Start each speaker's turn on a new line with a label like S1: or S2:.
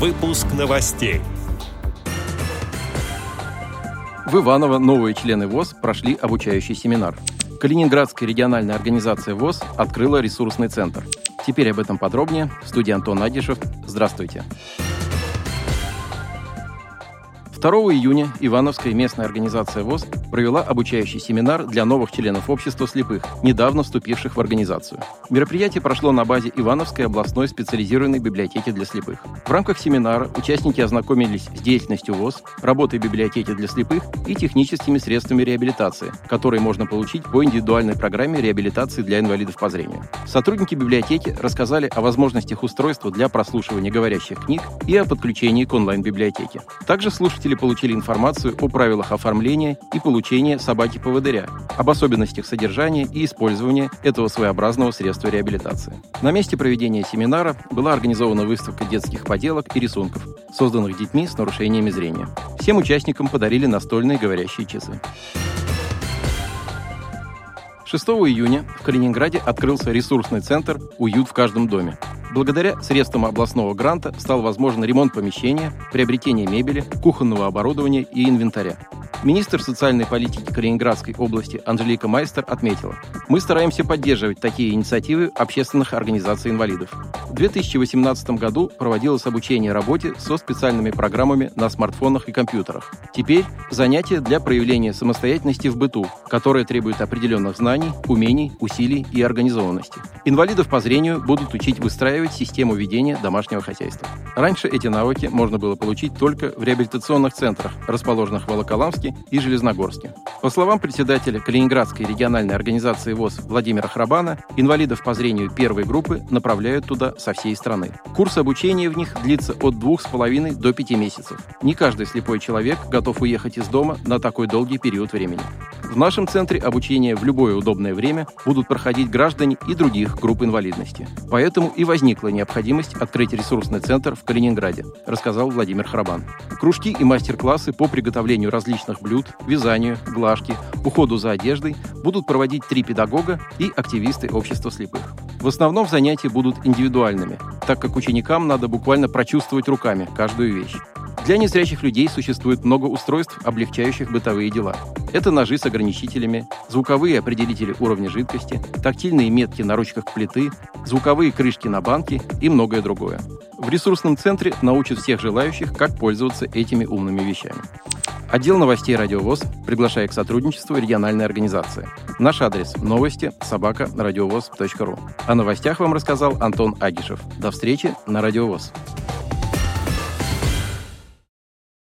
S1: Выпуск новостей.
S2: В Иваново новые члены ВОЗ прошли обучающий семинар. Калининградская региональная организация ВОЗ открыла ресурсный центр. Теперь об этом подробнее. В студии Антон Агишев. Здравствуйте. Здравствуйте. 2 июня Ивановская местная организация ВОЗ провела обучающий семинар для новых членов общества слепых, недавно вступивших в организацию. Мероприятие прошло на базе Ивановской областной специализированной библиотеки для слепых. В рамках семинара участники ознакомились с деятельностью ВОЗ, работой библиотеки для слепых и техническими средствами реабилитации, которые можно получить по индивидуальной программе реабилитации для инвалидов по зрению. Сотрудники библиотеки рассказали о возможностях устройства для прослушивания говорящих книг и о подключении к онлайн-библиотеке. Также слушатели Слушатели получили информацию о правилах оформления и получения собаки-поводыря, об особенностях содержания и использования этого своеобразного средства реабилитации. На месте проведения семинара была организована выставка детских поделок и рисунков, созданных детьми с нарушениями зрения. Всем участникам подарили настольные говорящие часы. 6 июня в Калининграде открылся ресурсный центр «Уют в каждом доме». Благодаря средствам областного гранта стал возможен ремонт помещения, приобретение мебели, кухонного оборудования и инвентаря. Министр социальной политики Калининградской области Анжелика Майстер отметила, мы стараемся поддерживать такие инициативы общественных организаций инвалидов. В 2018 году проводилось обучение работе со специальными программами на смартфонах и компьютерах. Теперь занятия для проявления самостоятельности в быту, которые требуют определенных знаний, умений, усилий и организованности. Инвалидов по зрению будут учить выстраивать систему ведения домашнего хозяйства. Раньше эти навыки можно было получить только в реабилитационных центрах, расположенных в Волоколамске И Железногорске. По словам председателя Калининградской региональной организации ВОЗ Владимира Храбана, инвалидов по зрению первой группы направляют туда со всей страны. Курс обучения в них длится от двух с половиной до пяти месяцев. Не каждый слепой человек готов уехать из дома на такой долгий период времени. В нашем центре обучения в любое удобное время будут проходить граждане и других групп инвалидности. Поэтому и возникла необходимость открыть ресурсный центр в Калининграде, рассказал Владимир Храбан. Кружки и мастер-классы по приготовлению различных блюд, вязанию, глажке, уходу за одеждой будут проводить три педагога и активисты общества слепых. В основном занятия будут индивидуальными, так как ученикам надо буквально прочувствовать руками каждую вещь. Для незрячих людей существует много устройств, облегчающих бытовые дела. Это ножи с ограничителями, звуковые определители уровня жидкости, тактильные метки на ручках плиты, звуковые крышки на банке и многое другое. В ресурсном центре научат всех желающих, как пользоваться этими умными вещами. Отдел новостей «Радиовоз» приглашает к сотрудничеству региональной организации. Наш адрес – новости собака радиовоз.ру. О новостях вам рассказал Антон Агишев. До встречи на «Радиовоз».